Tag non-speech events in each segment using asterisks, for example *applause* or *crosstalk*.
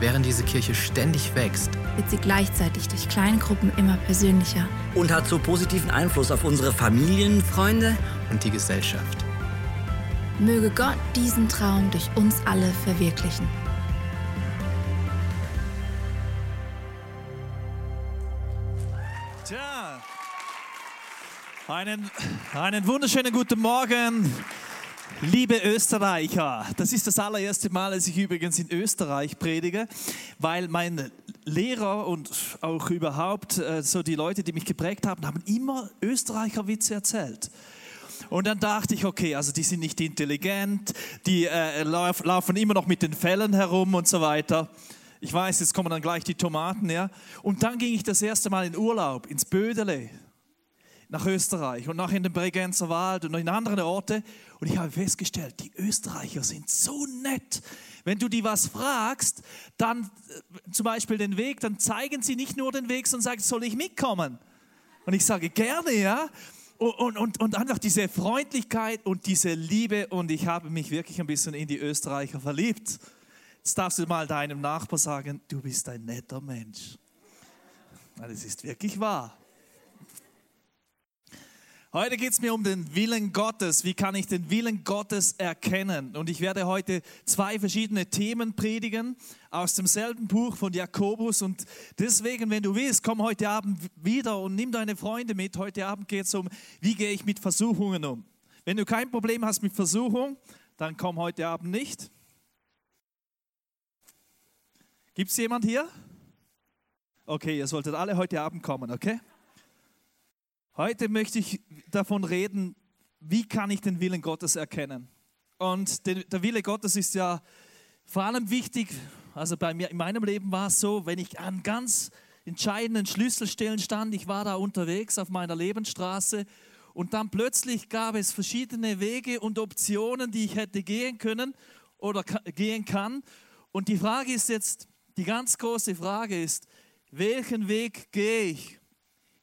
Während diese Kirche ständig wächst, wird sie gleichzeitig durch kleine Gruppen immer persönlicher. Und hat so positiven Einfluss auf unsere Familien. Freunde, und die Gesellschaft. möge Gott diesen Traum durch uns alle verwirklichen. Tja, einen, einen wunderschönen guten Morgen, liebe Österreicher. Das ist das allererste Mal, dass ich übrigens in Österreich predige, weil mein Lehrer und auch überhaupt äh, so die Leute, die mich geprägt haben, haben immer Österreicher Witze erzählt. Und dann dachte ich, okay, also die sind nicht intelligent, die äh, lauf, laufen immer noch mit den Fällen herum und so weiter. Ich weiß, jetzt kommen dann gleich die Tomaten, ja. Und dann ging ich das erste Mal in Urlaub ins Bödele nach Österreich und nach in den Bregenzer Wald und in andere Orte. Und ich habe festgestellt, die Österreicher sind so nett. Wenn du die was fragst, dann äh, zum Beispiel den Weg, dann zeigen sie nicht nur den Weg, sondern sagen, soll ich mitkommen? Und ich sage gerne, ja. Und, und, und, einfach diese Freundlichkeit und diese Liebe. Und ich habe mich wirklich ein bisschen in die Österreicher verliebt. Jetzt darfst du mal deinem Nachbar sagen, du bist ein netter Mensch. Das ist wirklich wahr. Heute geht es mir um den Willen Gottes. Wie kann ich den Willen Gottes erkennen? Und ich werde heute zwei verschiedene Themen predigen aus demselben Buch von Jakobus. Und deswegen, wenn du willst, komm heute Abend wieder und nimm deine Freunde mit. Heute Abend geht es um, wie gehe ich mit Versuchungen um. Wenn du kein Problem hast mit Versuchung, dann komm heute Abend nicht. Gibt es jemand hier? Okay, ihr solltet alle heute Abend kommen, okay? Heute möchte ich davon reden, wie kann ich den Willen Gottes erkennen. Und der, Wille Gottes ist ja vor allem wichtig, also bei mir in meinem Leben war es so, wenn ich an ganz entscheidenden Schlüsselstellen stand, ich war da unterwegs auf meiner Lebensstraße und dann plötzlich gab es verschiedene Wege und Optionen, die ich hätte gehen können oder gehen kann. Und die Frage ist jetzt, die ganz große Frage ist, welchen Weg gehe ich?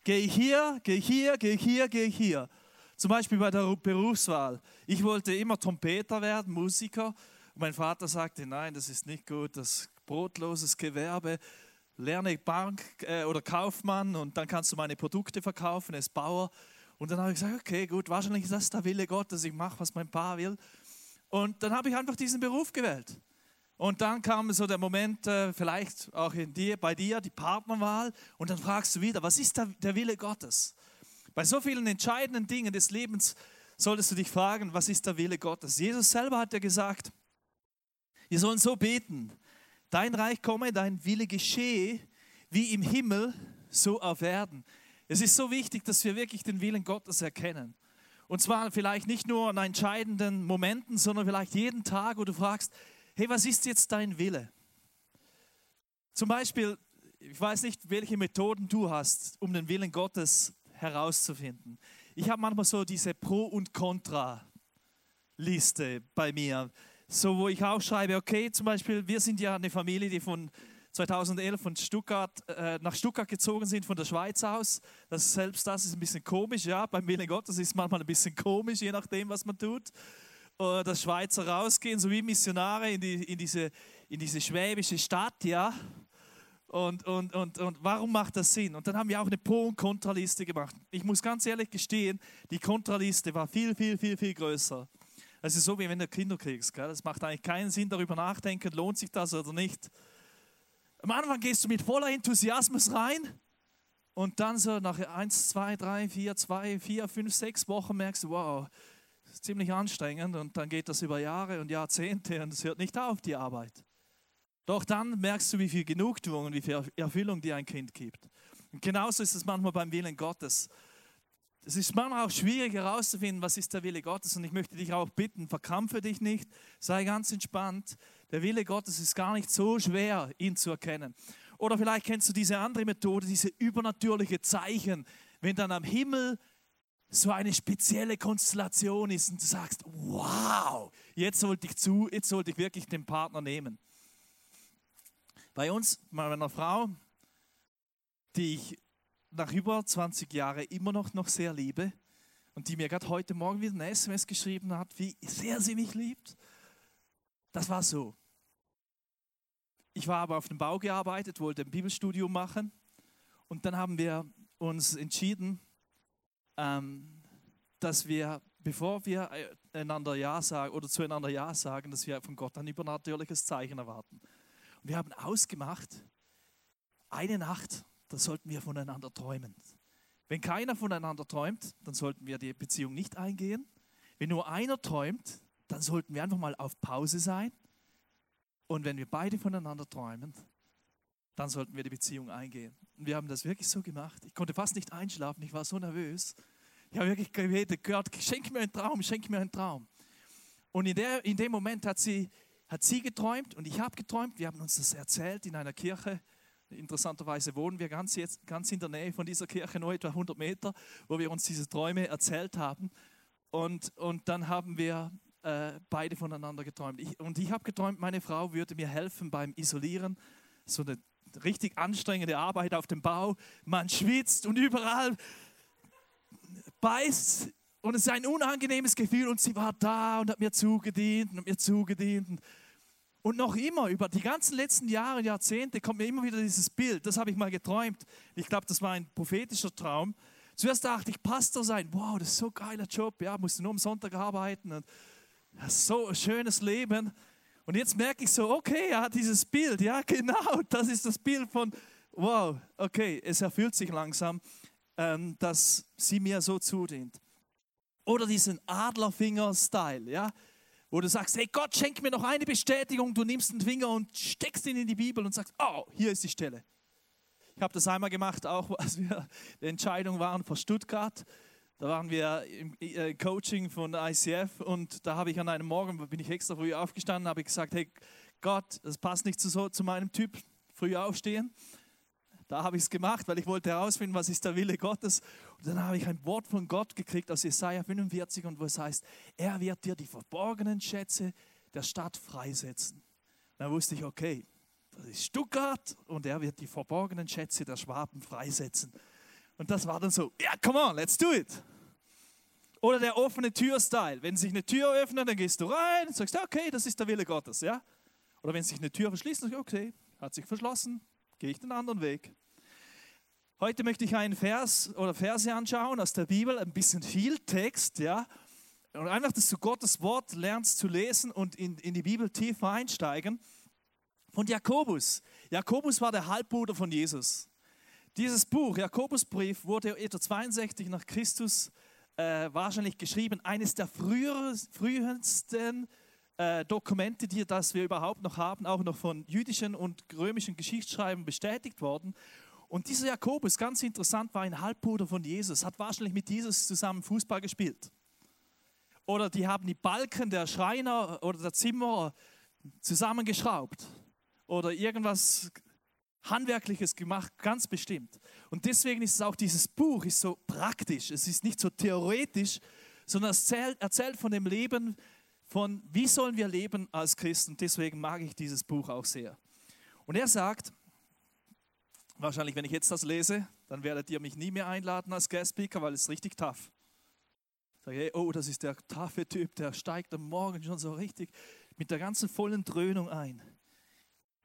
Gehe ich hier, gehe ich hier, gehe ich hier, gehe ich hier? Zum Beispiel bei der Berufswahl. Ich wollte immer Trompeter werden, Musiker. Und mein Vater sagte, nein, das ist nicht gut, das brotloses Gewerbe. Lerne Bank äh, oder Kaufmann und dann kannst du meine Produkte verkaufen als Bauer. Und dann habe ich gesagt, okay, gut, wahrscheinlich ist das der Wille Gottes, ich mache, was mein Pa will. Und dann habe ich einfach diesen Beruf gewählt. Und dann kam so der Moment, äh, vielleicht auch in dir, bei dir, die Partnerwahl. Und dann fragst du wieder, was ist der, der Wille Gottes? Bei so vielen entscheidenden Dingen des Lebens solltest du dich fragen, was ist der Wille Gottes? Jesus selber hat ja gesagt, wir sollen so beten, dein Reich komme, dein Wille geschehe, wie im Himmel, so auf Erden. Es ist so wichtig, dass wir wirklich den Willen Gottes erkennen. Und zwar vielleicht nicht nur an entscheidenden Momenten, sondern vielleicht jeden Tag, wo du fragst, hey, was ist jetzt dein Wille? Zum Beispiel, ich weiß nicht, welche Methoden du hast, um den Willen Gottes herauszufinden. Ich habe manchmal so diese Pro- und Contra-Liste bei mir, so wo ich auch schreibe, okay, zum Beispiel, wir sind ja eine Familie, die von 2011 von Stuttgart, äh, nach Stuttgart gezogen sind, von der Schweiz aus. Das, selbst das ist ein bisschen komisch, ja, beim Willen Gottes ist manchmal ein bisschen komisch, je nachdem, was man tut. Äh, das Schweizer rausgehen, so wie Missionare in, die, in, diese, in diese schwäbische Stadt, ja. Und, und, und, und warum macht das Sinn? Und dann haben wir auch eine Pro- und Kontraliste gemacht. Ich muss ganz ehrlich gestehen, die Kontraliste war viel, viel, viel, viel größer. Es ist so, wie wenn du Kinder kriegst. Gell? Das macht eigentlich keinen Sinn, darüber nachdenken, lohnt sich das oder nicht. Am Anfang gehst du mit voller Enthusiasmus rein und dann so nach 1, 2, 3, 4, 2, 4, 5, 6 Wochen merkst du, wow, ziemlich anstrengend und dann geht das über Jahre und Jahrzehnte und es hört nicht auf, die Arbeit. Doch dann merkst du, wie viel Genugtuung und wie viel Erfüllung dir ein Kind gibt. Und genauso ist es manchmal beim Willen Gottes. Es ist manchmal auch schwierig herauszufinden, was ist der Wille Gottes. Und ich möchte dich auch bitten, verkrampfe dich nicht, sei ganz entspannt. Der Wille Gottes ist gar nicht so schwer, ihn zu erkennen. Oder vielleicht kennst du diese andere Methode, diese übernatürliche Zeichen, wenn dann am Himmel so eine spezielle Konstellation ist und du sagst, wow, jetzt sollte ich zu, jetzt sollte ich wirklich den Partner nehmen. Bei uns, meiner Frau, die ich nach über 20 Jahren immer noch, noch sehr liebe und die mir gerade heute Morgen wieder eine SMS geschrieben hat, wie sehr sie mich liebt. Das war so. Ich war aber auf dem Bau gearbeitet, wollte ein Bibelstudium machen und dann haben wir uns entschieden, ähm, dass wir, bevor wir einander Ja sagen oder zueinander Ja sagen, dass wir von Gott ein übernatürliches Zeichen erwarten. Und wir haben ausgemacht, eine Nacht dann sollten wir voneinander träumen. Wenn keiner voneinander träumt, dann sollten wir die Beziehung nicht eingehen. Wenn nur einer träumt, dann sollten wir einfach mal auf Pause sein. Und wenn wir beide voneinander träumen, dann sollten wir die Beziehung eingehen. Und wir haben das wirklich so gemacht. Ich konnte fast nicht einschlafen, ich war so nervös. Ich habe wirklich gebetet, Gott, schenk mir einen Traum, schenk mir einen Traum. Und in, der, in dem Moment hat sie, hat sie geträumt und ich habe geträumt. Wir haben uns das erzählt in einer Kirche Interessanterweise wohnen wir ganz, jetzt, ganz in der Nähe von dieser Kirche, nur etwa 100 Meter, wo wir uns diese Träume erzählt haben. Und, und dann haben wir äh, beide voneinander geträumt. Ich, und ich habe geträumt, meine Frau würde mir helfen beim Isolieren. So eine richtig anstrengende Arbeit auf dem Bau. Man schwitzt und überall beißt. Und es ist ein unangenehmes Gefühl. Und sie war da und hat mir zugedient und hat mir zugedient. Und noch immer, über die ganzen letzten Jahre, Jahrzehnte, kommt mir immer wieder dieses Bild. Das habe ich mal geträumt. Ich glaube, das war ein prophetischer Traum. Zuerst dachte ich, Pastor sein, wow, das ist so ein geiler Job. Ja, musst du nur am Sonntag arbeiten. Und so ein schönes Leben. Und jetzt merke ich so, okay, ja, dieses Bild, ja, genau, *laughs* das ist das Bild von, wow, okay, es erfüllt sich langsam, ähm, dass sie mir so zudient. Oder diesen Adlerfinger-Style, ja wo du sagst, hey Gott, schenk mir noch eine Bestätigung, du nimmst den Finger und steckst ihn in die Bibel und sagst, oh, hier ist die Stelle. Ich habe das einmal gemacht, auch *laughs* als wir die Entscheidung waren vor Stuttgart. Da waren wir im äh, Coaching von ICF und da habe ich an einem Morgen, bin ich extra früh aufgestanden, habe ich gesagt, hey Gott, das passt nicht zu, zu meinem Typ, früh aufstehen. Da habe ich es gemacht, weil ich wollte herausfinden, was ist der Wille Gottes. Und dann habe ich ein Wort von Gott gekriegt aus Jesaja 45 und wo es heißt, er wird dir die verborgenen Schätze der Stadt freisetzen. dann wusste ich, okay, das ist Stuttgart und er wird die verborgenen Schätze der Schwaben freisetzen. Und das war dann so, ja, come on, let's do it. Oder der offene Tür-Style. Wenn sich eine Tür öffnet, dann gehst du rein und sagst, okay, das ist der Wille Gottes. Ja? Oder wenn sich eine Tür verschließt, dann sagst du, okay, hat sich verschlossen, gehe ich den anderen Weg. Heute möchte ich einen Vers oder Verse anschauen aus der Bibel, ein bisschen viel Text, ja. Und einfach, dass du Gottes Wort lernst zu lesen und in, in die Bibel tiefer einsteigen. Von Jakobus. Jakobus war der Halbbruder von Jesus. Dieses Buch, Jakobusbrief, wurde etwa 62 nach Christus äh, wahrscheinlich geschrieben. Eines der frühesten äh, Dokumente, die das wir überhaupt noch haben, auch noch von jüdischen und römischen Geschichtsschreiben bestätigt worden. Und dieser Jakobus, ganz interessant, war ein Halbbruder von Jesus, hat wahrscheinlich mit Jesus zusammen Fußball gespielt. Oder die haben die Balken der Schreiner oder der Zimmerer zusammengeschraubt. Oder irgendwas Handwerkliches gemacht, ganz bestimmt. Und deswegen ist es auch dieses Buch ist so praktisch. Es ist nicht so theoretisch, sondern es erzählt, erzählt von dem Leben, von wie sollen wir leben als Christen. Deswegen mag ich dieses Buch auch sehr. Und er sagt, wahrscheinlich wenn ich jetzt das lese, dann werdet ihr mich nie mehr einladen als Guest Speaker, weil es richtig tough. Ich oh, das ist der taffe Typ, der steigt am Morgen schon so richtig mit der ganzen vollen Dröhnung ein.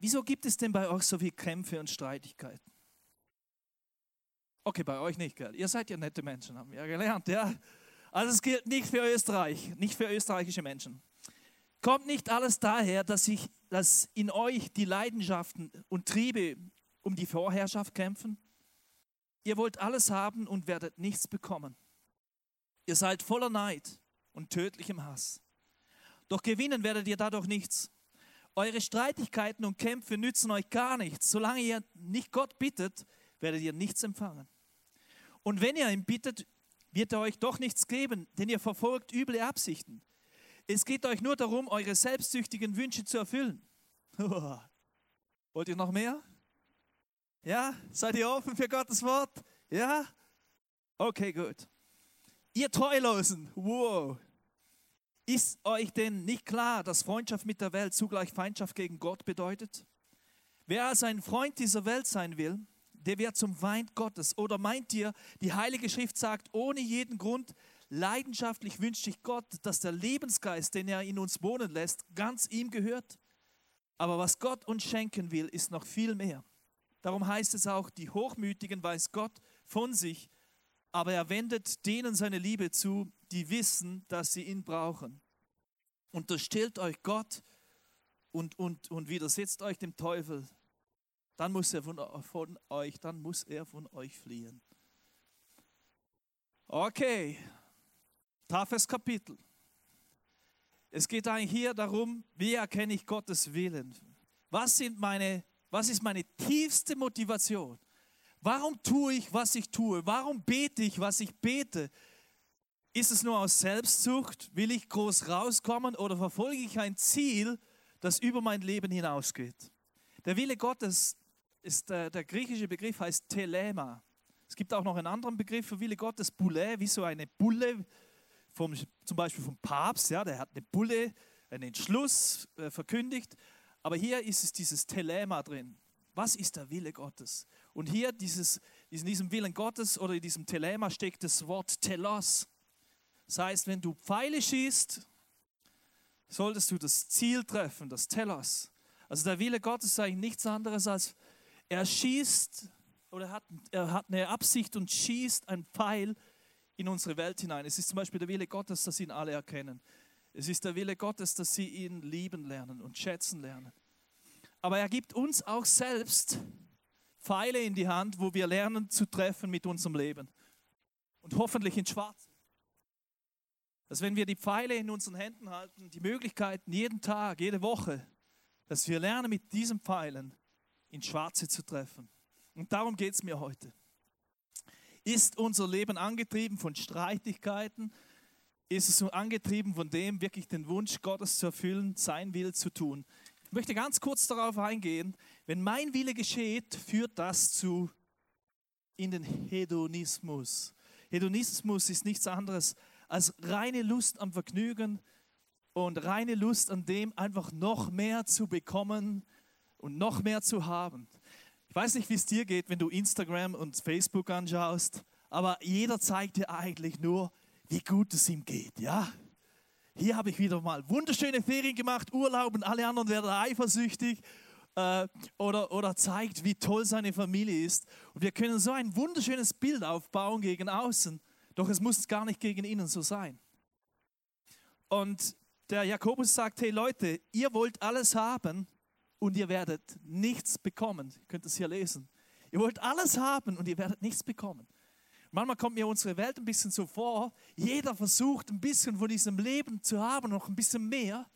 Wieso gibt es denn bei euch so viele Kämpfe und Streitigkeiten? Okay, bei euch nicht, gell? Ihr seid ja nette Menschen, haben wir ja gelernt, ja? Also es gilt nicht für Österreich, nicht für österreichische Menschen. Kommt nicht alles daher, dass, ich, dass in euch die Leidenschaften und Triebe um die Vorherrschaft kämpfen? Ihr wollt alles haben und werdet nichts bekommen. Ihr seid voller Neid und tödlichem Hass. Doch gewinnen werdet ihr dadurch nichts. Eure Streitigkeiten und Kämpfe nützen euch gar nichts. Solange ihr nicht Gott bittet, werdet ihr nichts empfangen. Und wenn ihr ihn bittet, wird er euch doch nichts geben, denn ihr verfolgt üble Absichten. Es geht euch nur darum, eure selbstsüchtigen Wünsche zu erfüllen. *laughs* Wollt ihr noch mehr? Ja? Seid ihr offen für Gottes Wort? Ja? Okay, gut. Ihr Treulosen, wow. Ist euch denn nicht klar, dass Freundschaft mit der Welt zugleich Feindschaft gegen Gott bedeutet? Wer als ein Freund dieser Welt sein will, der wird zum Feind Gottes. Oder meint ihr, die Heilige Schrift sagt ohne jeden Grund, leidenschaftlich wünscht sich Gott, dass der Lebensgeist, den er in uns wohnen lässt, ganz ihm gehört? Aber was Gott uns schenken will, ist noch viel mehr. Darum heißt es auch, die Hochmütigen weiß Gott von sich, aber er wendet denen seine Liebe zu, die wissen, dass sie ihn brauchen. Unterstellt euch Gott und, und, und widersetzt euch dem Teufel, dann muss er von, von euch, dann muss er von euch fliehen. Okay, toughes Kapitel. Es geht eigentlich hier darum, wie erkenne ich Gottes Willen? Was, sind meine, was ist meine tiefste Motivation? Warum tue ich, was ich tue? Warum bete ich, was ich bete? Ist es nur aus Selbstsucht? Will ich groß rauskommen oder verfolge ich ein Ziel, das über mein Leben hinausgeht? Der Wille Gottes ist der, der griechische Begriff heißt Telema. Es gibt auch noch einen anderen Begriff für Wille Gottes, Bulle, wie so eine Bulle, vom, zum Beispiel vom Papst, ja, der hat eine Bulle, einen Entschluss äh, verkündigt. Aber hier ist es dieses Telema drin. Was ist der Wille Gottes? Und hier dieses, in diesem Willen Gottes oder in diesem Telema steckt das Wort Telos. Das heißt, wenn du Pfeile schießt, solltest du das Ziel treffen, das Telos. Also der Wille Gottes ist eigentlich nichts anderes als er schießt oder hat, er hat eine Absicht und schießt ein Pfeil in unsere Welt hinein. Es ist zum Beispiel der Wille Gottes, dass ihn alle erkennen. Es ist der Wille Gottes, dass sie ihn lieben lernen und schätzen lernen. Aber er gibt uns auch selbst Pfeile in die Hand, wo wir lernen zu treffen mit unserem Leben. Und hoffentlich in Schwarz. Dass wenn wir die Pfeile in unseren Händen halten, die Möglichkeiten jeden Tag, jede Woche, dass wir lernen mit diesen Pfeilen ins Schwarze zu treffen. Und darum geht es mir heute. Ist unser Leben angetrieben von Streitigkeiten? Ist es angetrieben von dem, wirklich den Wunsch Gottes zu erfüllen, sein Will zu tun? Ich möchte ganz kurz darauf eingehen. Wenn mein Wille geschieht, führt das zu in den Hedonismus. Hedonismus ist nichts anderes als reine Lust am Vergnügen und reine Lust an dem, einfach noch mehr zu bekommen, und noch mehr zu haben. Ich weiß nicht, wie es dir geht, wenn du Instagram und Facebook anschaust, aber jeder zeigt dir eigentlich nur, wie gut es ihm geht, ja? Hier habe ich wieder mal wunderschöne Ferien gemacht, Urlaub und alle anderen werden eifersüchtig äh, oder, oder zeigt, wie toll seine Familie ist. Und wir können so ein wunderschönes Bild aufbauen gegen außen, doch es muss gar nicht gegen innen so sein. Und der Jakobus sagt, hey Leute, ihr wollt alles haben, und ihr werdet nichts bekommen. Ihr könnt es hier lesen. Ihr wollt alles haben und ihr werdet nichts bekommen. Manchmal kommt mir unsere Welt ein bisschen so vor, jeder versucht ein bisschen von diesem Leben zu haben, noch ein bisschen mehr.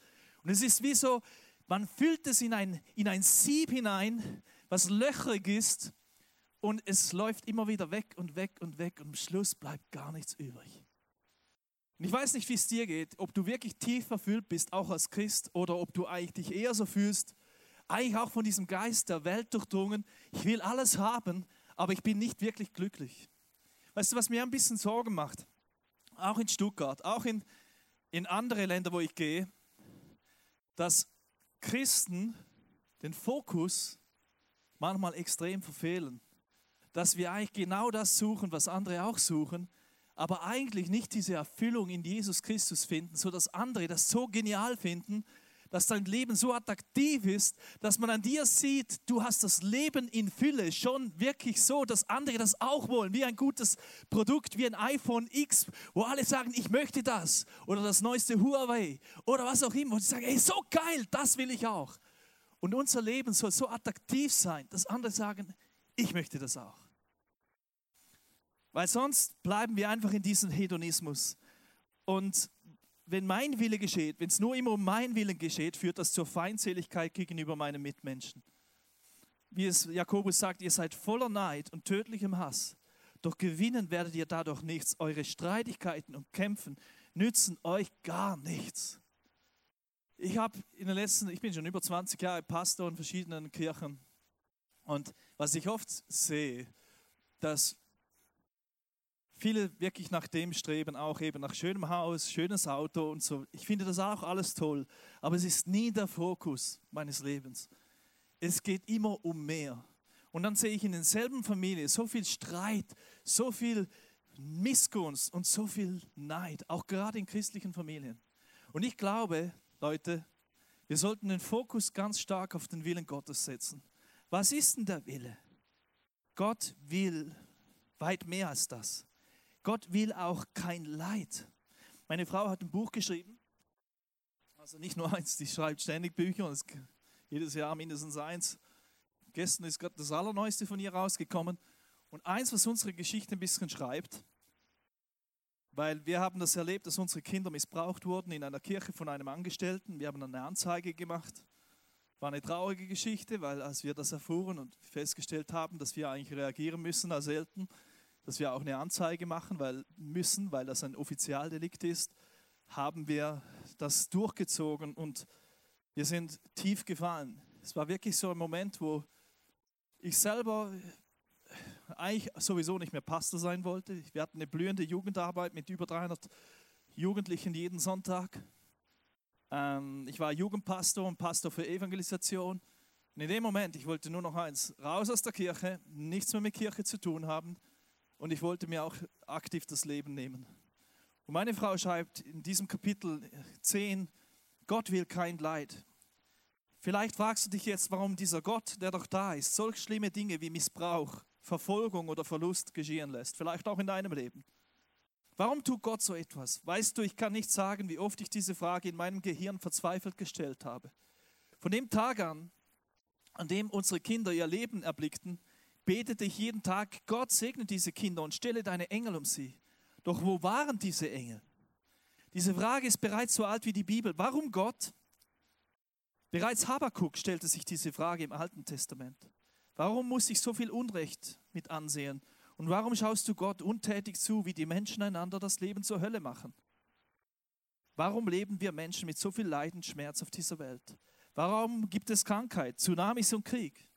Und es ist wie so, man füllt es in ein, in ein Sieb hinein, was löchrig ist und es läuft immer wieder weg und weg und weg und am Schluss bleibt gar nichts übrig. Und ich weiß nicht, wie es dir geht, ob du wirklich tief verfüllt bist, auch als Christ, oder ob du eigentlich dich eher so fühlst, eigentlich auch von diesem Geist der Welt durchdrungen, ich will alles haben, aber ich bin nicht wirklich glücklich. Weißt du, was mir ein bisschen Sorgen macht? Auch in Stuttgart, auch in, in andere Länder, wo ich gehe, dass Christen den Fokus manchmal extrem verfehlen. Dass wir eigentlich genau das suchen, was andere auch suchen, aber eigentlich nicht diese Erfüllung in Jesus Christus finden, so dass andere das so genial finden, dass dein Leben so attraktiv ist, dass man an dir sieht, du hast das Leben in Fülle schon wirklich so, dass andere das auch wollen, wie ein gutes Produkt, wie ein iPhone X, wo alle sagen, ich möchte das oder das neueste Huawei oder was auch immer. Und sie sagen, ey, so geil, das will ich auch. Und unser Leben soll so attraktiv sein, dass andere sagen, ich möchte das auch. Weil sonst bleiben wir einfach in diesem Hedonismus. Und wenn mein Wille geschieht, wenn es nur immer um meinen Willen geschieht, führt das zur Feindseligkeit gegenüber meinen Mitmenschen. Wie es Jakobus sagt, ihr seid voller Neid und tödlichem Hass. Doch gewinnen werdet ihr dadurch nichts. Eure Streitigkeiten und Kämpfen nützen euch gar nichts. Ich habe in den letzten, ich bin schon über 20 Jahre Pastor in verschiedenen Kirchen. Und was ich oft sehe, dass viele wirklich nach dem streben, auch eben nach schönem Haus, schönes Auto und so. Ich finde das auch alles toll, aber es ist nie der Fokus meines Lebens. Es geht immer um mehr. Und dann sehe ich in denselben Familien so viel Streit, so viel Missgunst und so viel Neid, auch gerade in christlichen Familien. Und ich glaube, Leute, wir sollten den Fokus ganz stark auf den Willen Gottes setzen. Was ist denn der Wille? Gott will weit mehr als das. Gott will auch kein Leid. Meine Frau hat ein Buch geschrieben, also nicht nur eins, die schreibt ständig Bücher, und jedes Jahr mindestens eins. Gestern ist gerade das Allerneueste von ihr rausgekommen. Und eins, was unsere Geschichte ein bisschen schreibt, weil wir haben das erlebt, dass unsere Kinder missbraucht wurden in einer Kirche von einem Angestellten. Wir haben eine Anzeige gemacht. War eine traurige Geschichte, weil als wir das erfuhren und festgestellt haben, dass wir eigentlich reagieren müssen als Eltern, dass wir auch eine Anzeige machen weil, müssen, weil das ein Offizialdelikt ist, haben wir das durchgezogen und wir sind tief gefallen. Es war wirklich so ein Moment, wo ich selber eigentlich sowieso nicht mehr Pastor sein wollte. Wir hatten eine blühende Jugendarbeit mit über 300 Jugendlichen jeden Sonntag. Ähm, ich war Jugendpastor und Pastor für Evangelisation. Und in dem Moment, ich wollte nur noch eins, raus aus der Kirche, nichts mehr mit Kirche zu tun haben und ich wollte mir auch aktiv das Leben nehmen. Und meine Frau schreibt in diesem Kapitel 10, Gott will kein Leid. Vielleicht fragst du dich jetzt, warum dieser Gott, der doch da ist, solch schlimme Dinge wie Missbrauch, Verfolgung oder Verlust geschehen lässt. Vielleicht auch in deinem Leben. Warum tut Gott so etwas? Weißt du, ich kann nicht sagen, wie oft ich diese Frage in meinem Gehirn verzweifelt gestellt habe. Von dem Tag an, an dem unsere Kinder ihr Leben erblickten, betete ich jeden Tag, Gott segne diese Kinder und stelle deine Engel um sie. Doch wo waren diese Engel? Diese Frage ist bereits so alt wie die Bibel. Warum Gott? Bereits Habakuk stellte sich diese Frage im Alten Testament. Warum muss ich so viel Unrecht mit ansehen? Und warum schaust du Gott untätig zu, wie die Menschen einander das Leben zur Hölle machen? Warum leben wir Menschen mit so viel Leid und Schmerz auf dieser Welt? Warum gibt es Krankheit, Tsunamis und Krieg?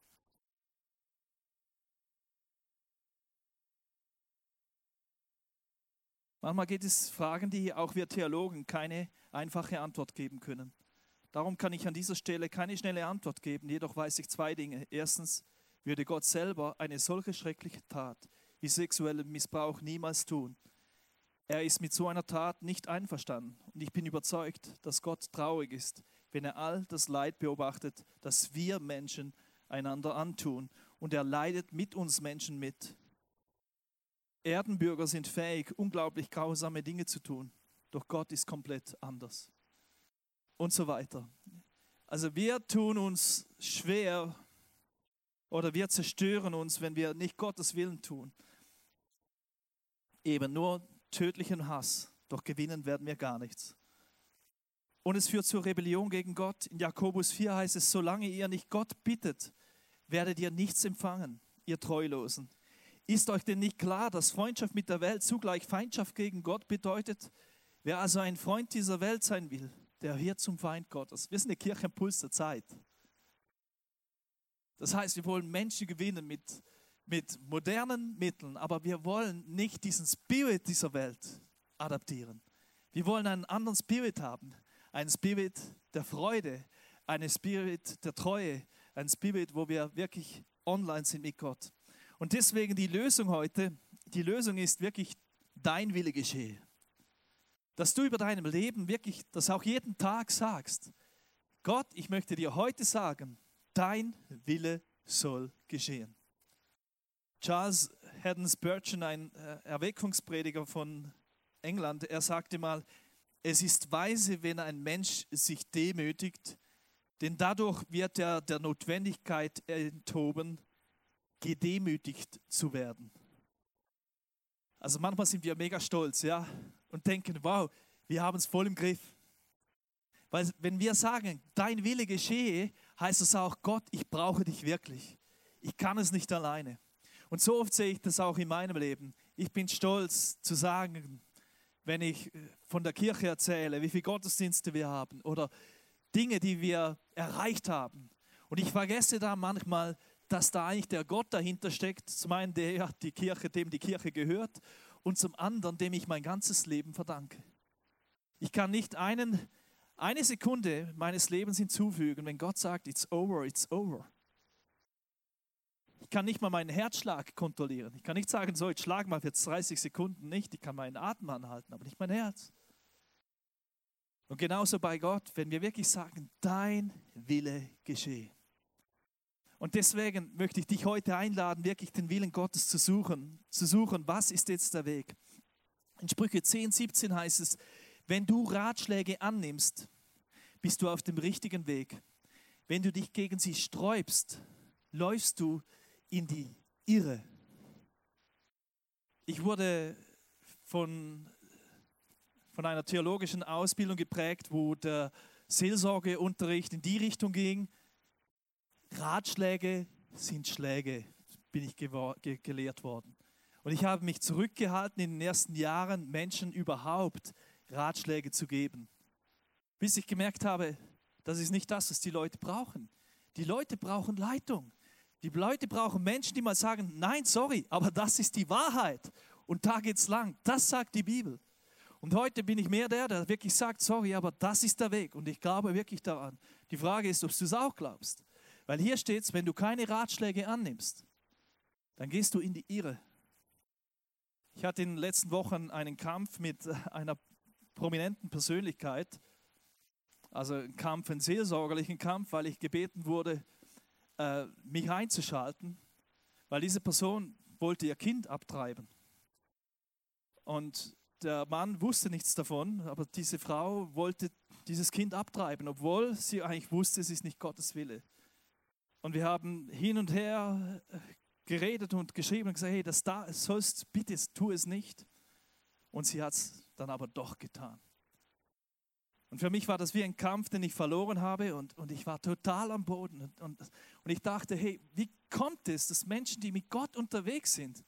Manchmal geht es Fragen, die auch wir Theologen keine einfache Antwort geben können. Darum kann ich an dieser Stelle keine schnelle Antwort geben, jedoch weiß ich zwei Dinge. Erstens, würde Gott selber eine solche schreckliche Tat wie sexuellen Missbrauch niemals tun. Er ist mit so einer Tat nicht einverstanden und ich bin überzeugt, dass Gott traurig ist, wenn er all das Leid beobachtet, das wir Menschen einander antun und er leidet mit uns Menschen mit. Erdenbürger sind fähig, unglaublich grausame Dinge zu tun, doch Gott ist komplett anders. Und so weiter. Also wir tun uns schwer oder wir zerstören uns, wenn wir nicht Gottes Willen tun. Eben nur tödlichen Hass, doch gewinnen werden wir gar nichts. und es führt zur Rebellion gegen Gott. In Jakobus 4 heißt es, solange ihr nicht Gott bittet, werdet ihr nichts empfangen, ihr Treulosen. Ist euch denn nicht klar, dass Freundschaft mit der Welt zugleich Feindschaft gegen Gott bedeutet? Wer also ein Freund dieser Welt sein will, der wird zum Feind Gottes. Wir sind eine Kirche im Puls der Zeit. Das heißt, wir wollen Menschen gewinnen mit, mit modernen Mitteln, aber wir wollen nicht diesen Spirit dieser Welt adaptieren. Wir wollen einen anderen Spirit haben, einen Spirit der Freude, einen Spirit der Treue, einen Spirit, wo wir wirklich online sind mit Gott. Und deswegen die Lösung heute, die Lösung ist wirklich dein Wille geschehe. Dass du über deinem Leben wirklich, das auch jeden Tag sagst, Gott, ich möchte dir heute sagen, dein Wille soll geschehen. Charles Haddon Spurgeon, ein äh, Erweckungsprediger von England, er sagte mal, es ist weise, wenn ein Mensch sich demütigt, denn dadurch wird er der Notwendigkeit enthoben, gedemütigt zu werden. Also manchmal sind wir mega stolz, ja, und denken, wow, wir haben es voll im Griff. Weil wenn wir sagen, dein Wille geschehe, heißt es auch, Gott, ich brauche dich wirklich. Ich kann es nicht alleine. Und so oft sehe ich das auch in meinem Leben. Ich bin stolz zu sagen, wenn ich äh, von der Kirche erzähle, wie viele Gottesdienste wir haben oder Dinge, die wir erreicht haben. Und ich vergesse da manchmal, dass da eigentlich der Gott dahinter steckt. Zum einen der, die Kirche, dem die Kirche gehört und zum anderen, dem ich mein ganzes Leben verdanke. Ich kann nicht einen, eine Sekunde meines Lebens hinzufügen, wenn Gott sagt, it's over, it's over. Ich kann nicht mal meinen Herzschlag kontrollieren. Ich kann nicht sagen, so, ich schlage mal für 30 Sekunden nicht. Ich kann meinen Atem anhalten, aber nicht mein Herz. Und genauso bei Gott, wenn wir wirklich sagen, dein Wille geschehe. Und deswegen möchte ich dich heute einladen, wirklich den Willen Gottes zu suchen, zu suchen, was ist jetzt der Weg. In Sprüche 10, 17 heißt es, wenn du Ratschläge annimmst, bist du auf dem richtigen Weg. Wenn du dich gegen sie sträubst, läufst du in die Irre. Ich wurde von, von einer theologischen Ausbildung geprägt, wo der Seelsorgeunterricht in die Richtung ging, Ratschläge sind Schläge, bin ich ge gelehrt worden. Und ich habe mich zurückgehalten, in den ersten Jahren Menschen überhaupt Ratschläge zu geben. Bis ich gemerkt habe, das ist nicht das, was die Leute brauchen. Die Leute brauchen Leitung. Die Leute brauchen Menschen, die mal sagen, nein, sorry, aber das ist die Wahrheit. Und da geht's lang. Das sagt die Bibel. Und heute bin ich mehr der, der wirklich sagt, sorry, aber das ist der Weg. Und ich glaube wirklich daran. Die Frage ist, ob du es auch glaubst. Weil hier steht es, wenn du keine Ratschläge annimmst, dann gehst du in die Irre. Ich hatte in den letzten Wochen einen Kampf mit einer prominenten Persönlichkeit, also einen Kampf, einen seelsorgerlichen Kampf, weil ich gebeten wurde, äh, mich einzuschalten, weil diese Person wollte ihr Kind abtreiben. Und der Mann wusste nichts davon, aber diese Frau wollte dieses Kind abtreiben, obwohl sie eigentlich wusste, es ist nicht Gottes Wille. Und wir haben hin und her äh, geredet und geschrieben und gesagt, hey, das da sollst, bitte tu es nicht. Und sie hat es dann aber doch getan. Und für mich war das wie ein Kampf, den ich verloren habe und, und ich war total am Boden. Und, und, und ich dachte, hey, wie kommt es, dass Menschen, die mit Gott unterwegs sind,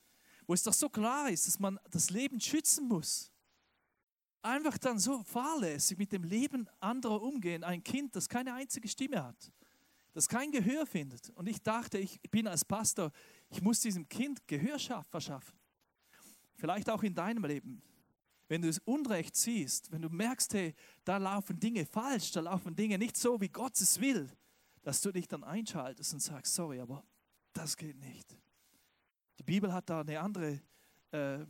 wo es doch so klar ist, dass man das Leben schützen muss, einfach dann so fahrlässig mit dem Leben anderer umgehen, ein Kind, das keine einzige Stimme hat, das kein Gehör findet. Und ich dachte, ich bin als Pastor, ich muss diesem Kind Gehör verschaffen. Vielleicht auch in deinem Leben wenn du es Unrecht siehst, wenn du merkst, hey, da laufen Dinge falsch, da laufen Dinge nicht so, wie Gott es will, dass du dich dann einschaltest und sagst, sorry, aber das geht nicht. Die Bibel hat da eine andere äh,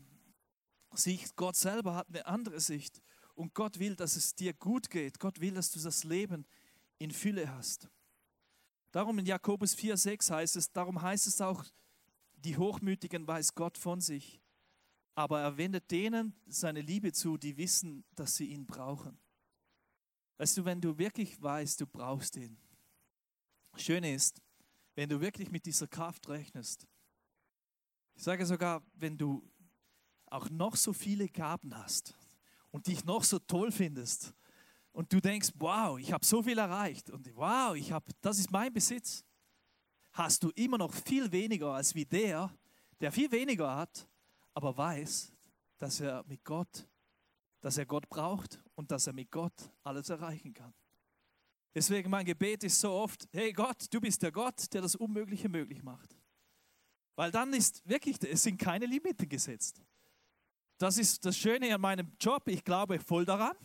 Sicht, Gott selber hat eine andere Sicht und Gott will, dass es dir gut geht. Gott will, dass du das Leben in Fülle hast. Darum in Jakobus 4,6 heißt es, darum heißt es auch, die Hochmütigen weiß Gott von sich aber er wendet denen seine Liebe zu, die wissen, dass sie ihn brauchen. Weißt du, wenn du wirklich weißt, du brauchst ihn. Schön ist, wenn du wirklich mit dieser Kraft rechnest. Ich sage sogar, wenn du auch noch so viele Gaben hast und dich noch so toll findest, und du denkst, wow, ich habe so viel erreicht und wow, ich habe, das ist mein Besitz, hast du immer noch viel weniger als wie der, der viel weniger hat, aber weiß, dass er mit Gott, dass er Gott braucht und dass er mit Gott alles erreichen kann. Deswegen mein Gebet ist so oft, hey Gott, du bist der Gott, der das Unmögliche möglich macht. Weil dann ist wirklich, es sind keine Limiten gesetzt. Das ist das Schöne an meinem Job. Ich glaube voll daran.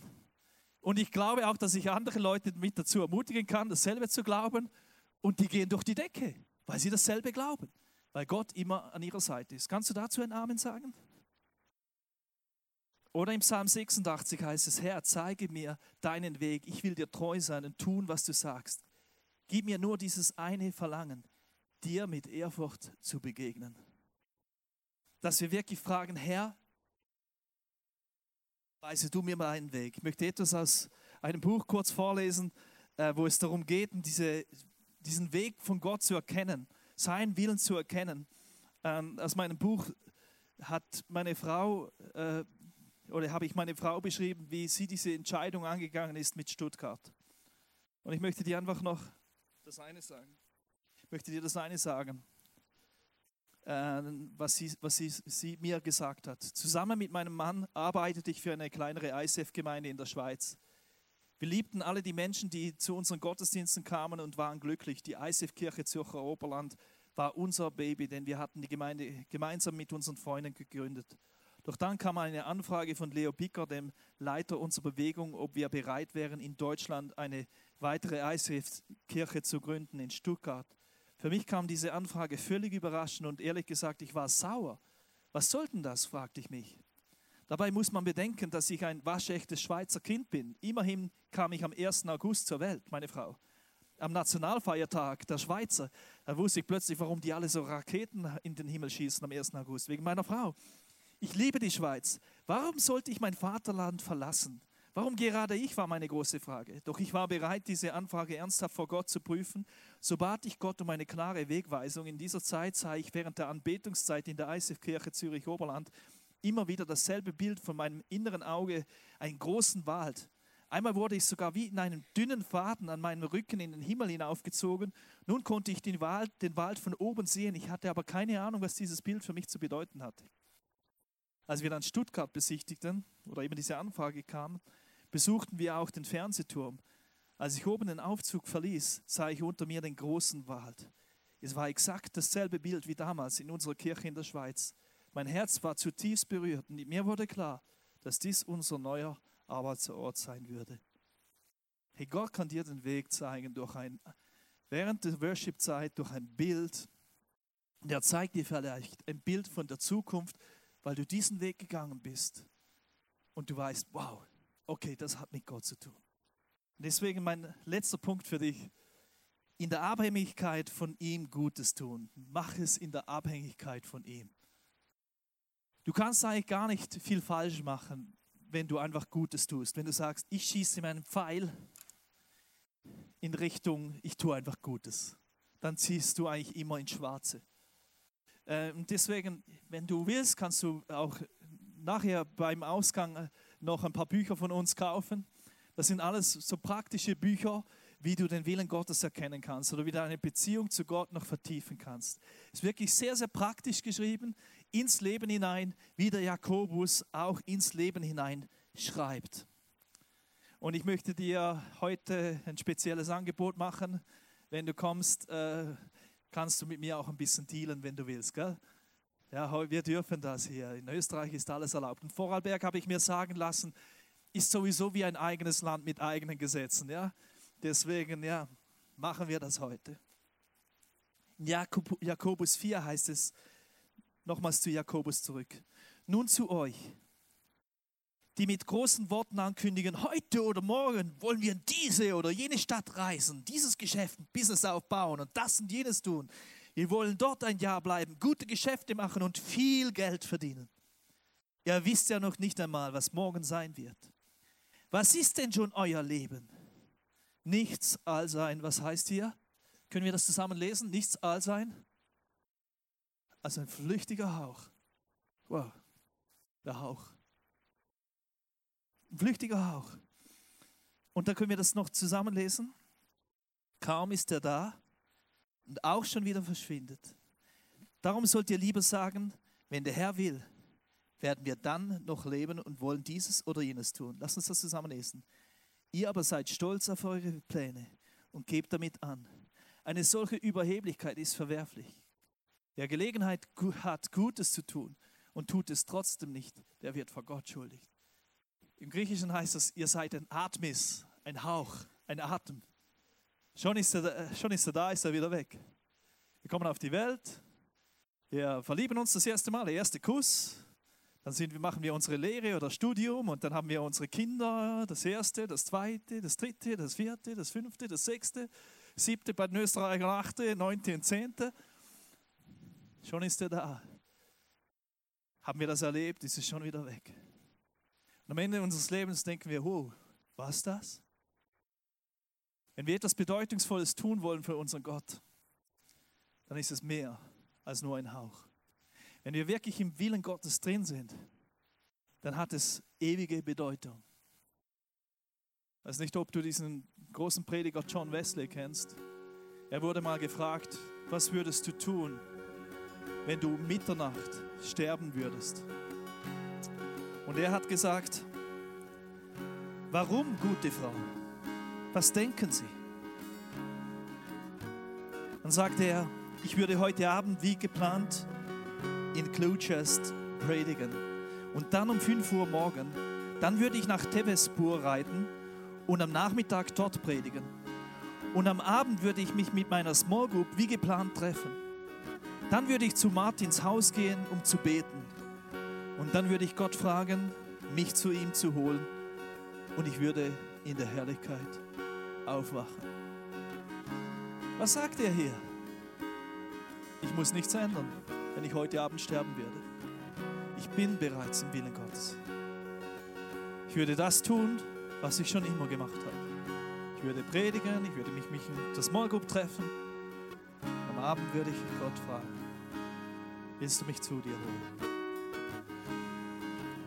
Und ich glaube auch, dass ich andere Leute mit dazu ermutigen kann, dasselbe zu glauben. Und die gehen durch die Decke, weil sie dasselbe glauben. Weil Gott immer an ihrer Seite ist. Kannst du dazu einen Amen sagen? Oder im Psalm 86 heißt es, Herr, zeige mir deinen Weg. Ich will dir treu sein und tun, was du sagst. Gib mir nur dieses eine Verlangen, dir mit Ehrfurcht zu begegnen. Dass wir wirklich fragen, Herr, weise du mir meinen Weg. Ich möchte etwas aus einem Buch kurz vorlesen, äh, wo es darum geht, diese, diesen Weg von Gott zu erkennen, seinen Willen zu erkennen. Ähm, aus meinem Buch hat meine Frau, äh, oder habe ich meine Frau beschrieben, wie sie diese Entscheidung angegangen ist mit Stuttgart. Und ich möchte dir einfach noch das eine sagen. Ich möchte dir das eine sagen. Äh, was, sie, was sie, sie mir gesagt hat. Zusammen mit meinem Mann arbeitete ich für eine kleinere ICF-Gemeinde in der Schweiz. Wir liebten alle die Menschen, die zu unseren Gottesdiensten kamen und waren glücklich. Die ICF-Kirche Zürcher Oberland war unser Baby, denn wir hatten die Gemeinde gemeinsam mit unseren Freunden gegründet. Doch dann kam eine Anfrage von Leo Picker, dem Leiter unserer Bewegung, ob wir bereit wären, in Deutschland eine weitere ICF-Kirche zu gründen in Stuttgart. Für mich kam diese Anfrage völlig überraschend und ehrlich gesagt, ich war sauer. Was soll denn das, fragte ich mich. Dabei muss man bedenken, dass ich ein waschechtes Schweizer Kind bin. Immerhin kam ich am 1. August zur Welt, meine Frau. Am Nationalfeiertag der Schweizer, da wusste ich plötzlich, warum die alle so Raketen in den Himmel schießen am 1. August, wegen meiner Frau. Ich liebe die Schweiz. Warum sollte ich mein Vaterland verlassen? Warum gerade ich, war meine große Frage. Doch ich war bereit, diese Anfrage ernsthaft vor Gott zu prüfen. So bat ich Gott um eine klare Wegweisung. In dieser Zeit sah ich während der Anbetungszeit in der ICF-Kirche Zürich-Oberland immer wieder dasselbe Bild von meinem inneren Auge, einen großen Wald. Einmal wurde ich sogar wie in einem dünnen Faden an meinem Rücken in den Himmel hinaufgezogen. Nun konnte ich den Wald, den Wald von oben sehen. Ich hatte aber keine Ahnung, was dieses Bild für mich zu bedeuten hatte. Als wir dann Stuttgart besichtigten oder eben diese Anfrage kam, besuchten wir auch den Fernsehturm. Als ich oben den Aufzug verließ, sah ich unter mir den großen Wald. Es war exakt dasselbe Bild wie damals in unserer Kirche in der Schweiz. Mein Herz war zutiefst berührt und mir wurde klar, dass dies unser neuer Arbeitsort sein würde. Hey, Gott kann dir den Weg zeigen durch ein, während der Worship-Zeit durch ein Bild. Und er zeigt dir vielleicht ein Bild von der Zukunft, weil du diesen Weg gegangen bist. Und du weißt, wow, okay, das hat mit Gott zu tun. Deswegen mein letzter Punkt für dich. In der Abhängigkeit von ihm Gutes tun. Mach es in der Abhängigkeit von ihm. Du kannst eigentlich gar nicht viel falsch machen, wenn du einfach Gutes tust. Wenn du sagst, ich schieße meinen Pfeil in Richtung, ich tue einfach Gutes, dann ziehst du eigentlich immer ins Schwarze. Äh, und deswegen, wenn du willst, kannst du auch nachher beim Ausgang noch ein paar Bücher von uns kaufen. Das sind alles so praktische Bücher, wie du den Willen Gottes erkennen kannst oder wie du deine Beziehung zu Gott noch vertiefen kannst. Ist wirklich sehr, sehr praktisch geschrieben, ins Leben hinein, wie der Jakobus auch ins Leben hinein schreibt. Und ich möchte dir heute ein spezielles Angebot machen. Wenn du kommst, äh, kannst du mit mir auch ein bisschen dealen, wenn du willst. Gell? Ja, wir dürfen das hier. In Österreich ist alles erlaubt. Und Vorarlberg habe ich mir sagen lassen, ist sowieso wie ein eigenes Land mit eigenen Gesetzen. Ja? Deswegen, ja, machen wir das heute. In Jakob, Jakobus 4 heißt es, nochmals zu Jakobus zurück. Nun zu euch, die mit großen Worten ankündigen, heute oder morgen wollen wir in diese oder jene Stadt reisen, dieses Geschäft, Business aufbauen und das und jenes tun. Wir wollen dort ein Jahr bleiben, gute Geschäfte machen und viel Geld verdienen. Ihr wisst ja noch nicht einmal, was morgen sein wird. Was ist denn schon euer Leben? Nichts Allsein. Was heißt hier? Können wir das zusammen lesen? Nichts Allsein? Also ein flüchtiger Hauch. Wow, der Hauch. Ein flüchtiger Hauch. Und dann können wir das noch zusammenlesen. Kaum ist er da und auch schon wieder verschwindet. Darum sollt ihr lieber sagen, wenn der Herr will, werden wir dann noch leben und wollen dieses oder jenes tun. Lass uns das zusammenlesen. Ihr aber seid stolz auf eure Pläne und gebt damit an. Eine solche Überheblichkeit ist verwerflich. Wer Gelegenheit hat, Gutes zu tun und tut es trotzdem nicht, der wird vor Gott schuldig. Im Griechischen heißt es, ihr seid ein Atmis, ein Hauch, ein Atem. Schon ist, er, äh, schon ist er da, ist er wieder weg. Wir kommen auf die Welt, wir verlieben uns das erste Mal, der erste Kuss, dann wir, machen wir unsere Lehre oder Studium und dann haben wir unsere Kinder, das erste, das zweite, das dritte, das vierte, das fünfte, das sechste, siebte bei den Österreichern, achte, neunte und zehnte. Schon ist er da. Haben wir das erlebt, ist es schon wieder weg. Und am Ende unseres Lebens denken wir, oh, was das? Wenn wir etwas Bedeutungsvolles tun wollen für unseren Gott, dann ist es mehr als nur ein Hauch. Wenn wir wirklich im Willen Gottes drin sind, dann hat es ewige Bedeutung. Ich weiß nicht, ob du diesen großen Prediger John Wesley kennst. Er wurde mal gefragt, was würdest du tun, wenn du Mitternacht sterben würdest? Und er hat gesagt, warum, gute Frau? Was denken Sie? Dann sagte er, ich würde heute Abend wie geplant in Cluchest predigen. Und dann um 5 Uhr morgen, dann würde ich nach Tevespur reiten und am Nachmittag dort predigen. Und am Abend würde ich mich mit meiner Small Group wie geplant treffen. Dann würde ich zu Martins Haus gehen, um zu beten. Und dann würde ich Gott fragen, mich zu ihm zu holen. Und ich würde in der Herrlichkeit aufwachen. Was sagt er hier? Ich muss nichts ändern, wenn ich heute Abend sterben werde. Ich bin bereits im Willen Gottes. Ich würde das tun, was ich schon immer gemacht habe. Ich würde predigen, ich würde mich, mich in der Small Group treffen. Am Abend würde ich Gott fragen, willst du mich zu dir holen?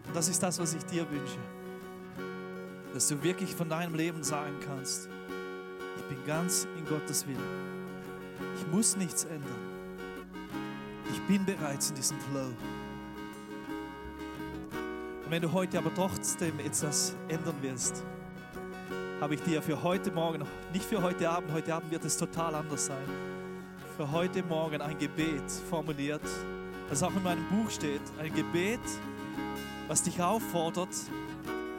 Und das ist das, was ich dir wünsche. Dass du wirklich von deinem Leben sagen kannst, bin ganz in Gottes Willen. Ich muss nichts ändern. Ich bin bereits in diesem Flow. Und wenn du heute aber trotzdem etwas ändern willst, habe ich dir für heute Morgen, nicht für heute Abend, heute Abend wird es total anders sein, für heute Morgen ein Gebet formuliert, das auch in meinem Buch steht. Ein Gebet, was dich auffordert,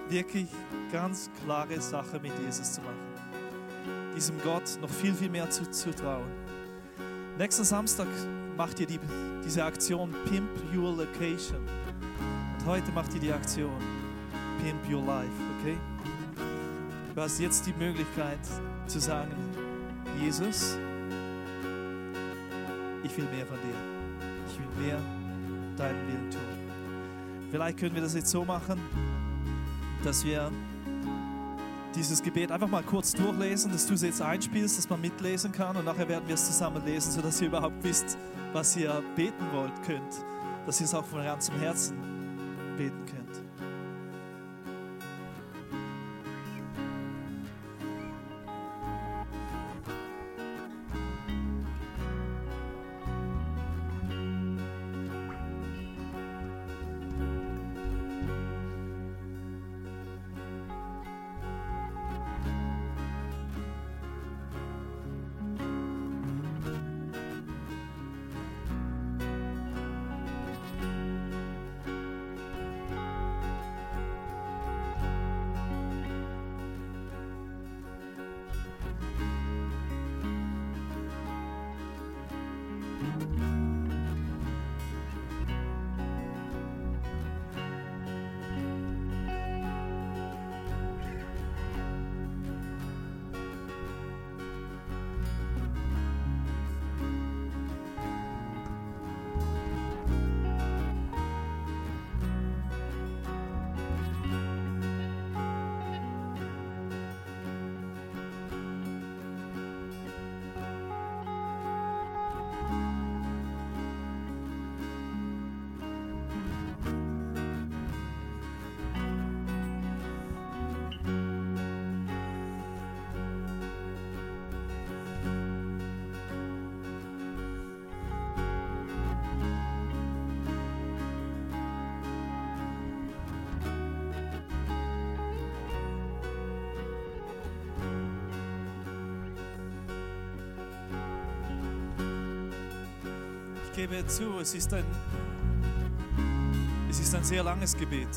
wirklich ganz klare Sache mit Jesus zu machen. Diesem Gott noch viel, viel mehr zu, zu trauen. Nächsten Samstag macht ihr die, diese Aktion Pimp Your Location. Und heute macht ihr die Aktion Pimp Your Life, okay? Du hast jetzt die Möglichkeit zu sagen, Jesus, ich will mehr von dir. Ich will mehr deinen Willen tun. Vielleicht können wir das jetzt so machen, dass wir dieses Gebet einfach mal kurz durchlesen, dass du es jetzt einspielst, dass man mitlesen kann und nachher werden wir es zusammen lesen, sodass ihr überhaupt wisst, was ihr beten wollt könnt, dass ihr es auch von ganzem Herzen beten könnt. Gebe zu, es ist ein, es ist ein sehr langes Gebet.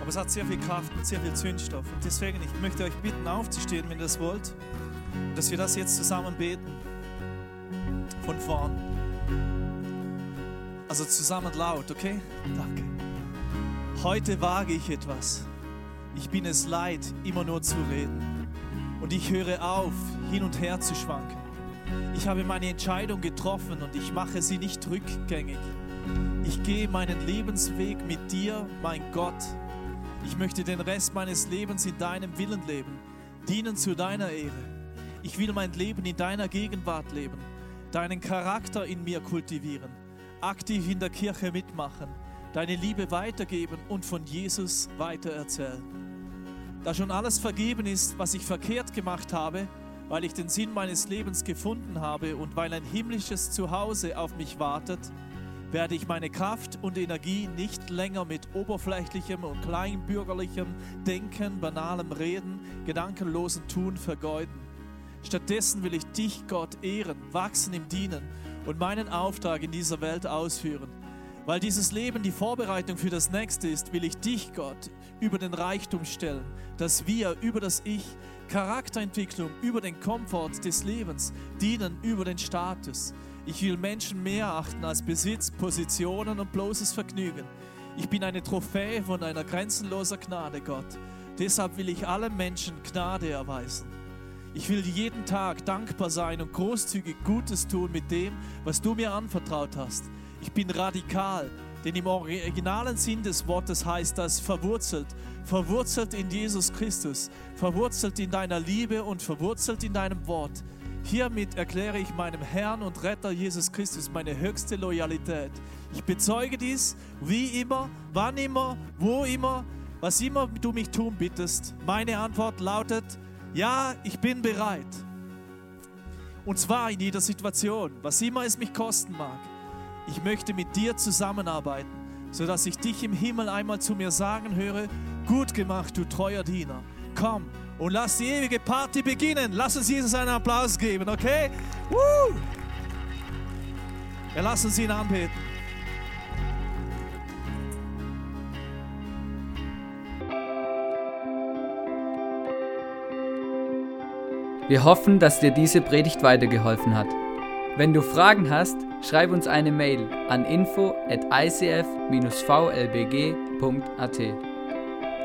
Aber es hat sehr viel Kraft und sehr viel Zündstoff. Und deswegen, ich möchte euch bitten, aufzustehen, wenn ihr das wollt. Dass wir das jetzt zusammen beten. Von vorn. Also zusammen laut, okay? Danke. Heute wage ich etwas. Ich bin es leid, immer nur zu reden. Und ich höre auf, hin und her zu schwanken. Ich habe meine Entscheidung getroffen und ich mache sie nicht rückgängig. Ich gehe meinen Lebensweg mit dir, mein Gott. Ich möchte den Rest meines Lebens in deinem Willen leben, dienen zu deiner Ehre. Ich will mein Leben in deiner Gegenwart leben, deinen Charakter in mir kultivieren, aktiv in der Kirche mitmachen, deine Liebe weitergeben und von Jesus weitererzählen. Da schon alles vergeben ist, was ich verkehrt gemacht habe, weil ich den Sinn meines Lebens gefunden habe und weil ein himmlisches Zuhause auf mich wartet, werde ich meine Kraft und Energie nicht länger mit oberflächlichem und kleinbürgerlichem Denken, banalem Reden, gedankenlosen Tun vergeuden. Stattdessen will ich dich, Gott, ehren, wachsen im Dienen und meinen Auftrag in dieser Welt ausführen. Weil dieses Leben die Vorbereitung für das nächste ist, will ich dich, Gott, über den Reichtum stellen, das Wir über das Ich, Charakterentwicklung über den Komfort des Lebens, Dienen über den Status. Ich will Menschen mehr achten als Besitz, Positionen und bloßes Vergnügen. Ich bin eine Trophäe von einer grenzenloser Gnade, Gott. Deshalb will ich allen Menschen Gnade erweisen. Ich will jeden Tag dankbar sein und großzügig Gutes tun mit dem, was du mir anvertraut hast. Ich bin radikal, denn im originalen Sinn des Wortes heißt das verwurzelt, verwurzelt in Jesus Christus, verwurzelt in deiner Liebe und verwurzelt in deinem Wort. Hiermit erkläre ich meinem Herrn und Retter Jesus Christus meine höchste Loyalität. Ich bezeuge dies, wie immer, wann immer, wo immer, was immer du mich tun bittest. Meine Antwort lautet, ja, ich bin bereit. Und zwar in jeder Situation, was immer es mich kosten mag. Ich möchte mit dir zusammenarbeiten, sodass ich dich im Himmel einmal zu mir sagen höre, gut gemacht, du treuer Diener. Komm und lass die ewige Party beginnen. Lass uns Jesus einen Applaus geben, okay? Woo! Ja, lass uns ihn anbeten. Wir hoffen, dass dir diese Predigt weitergeholfen hat. Wenn du Fragen hast, schreib uns eine Mail an info at icf-vlbg.at.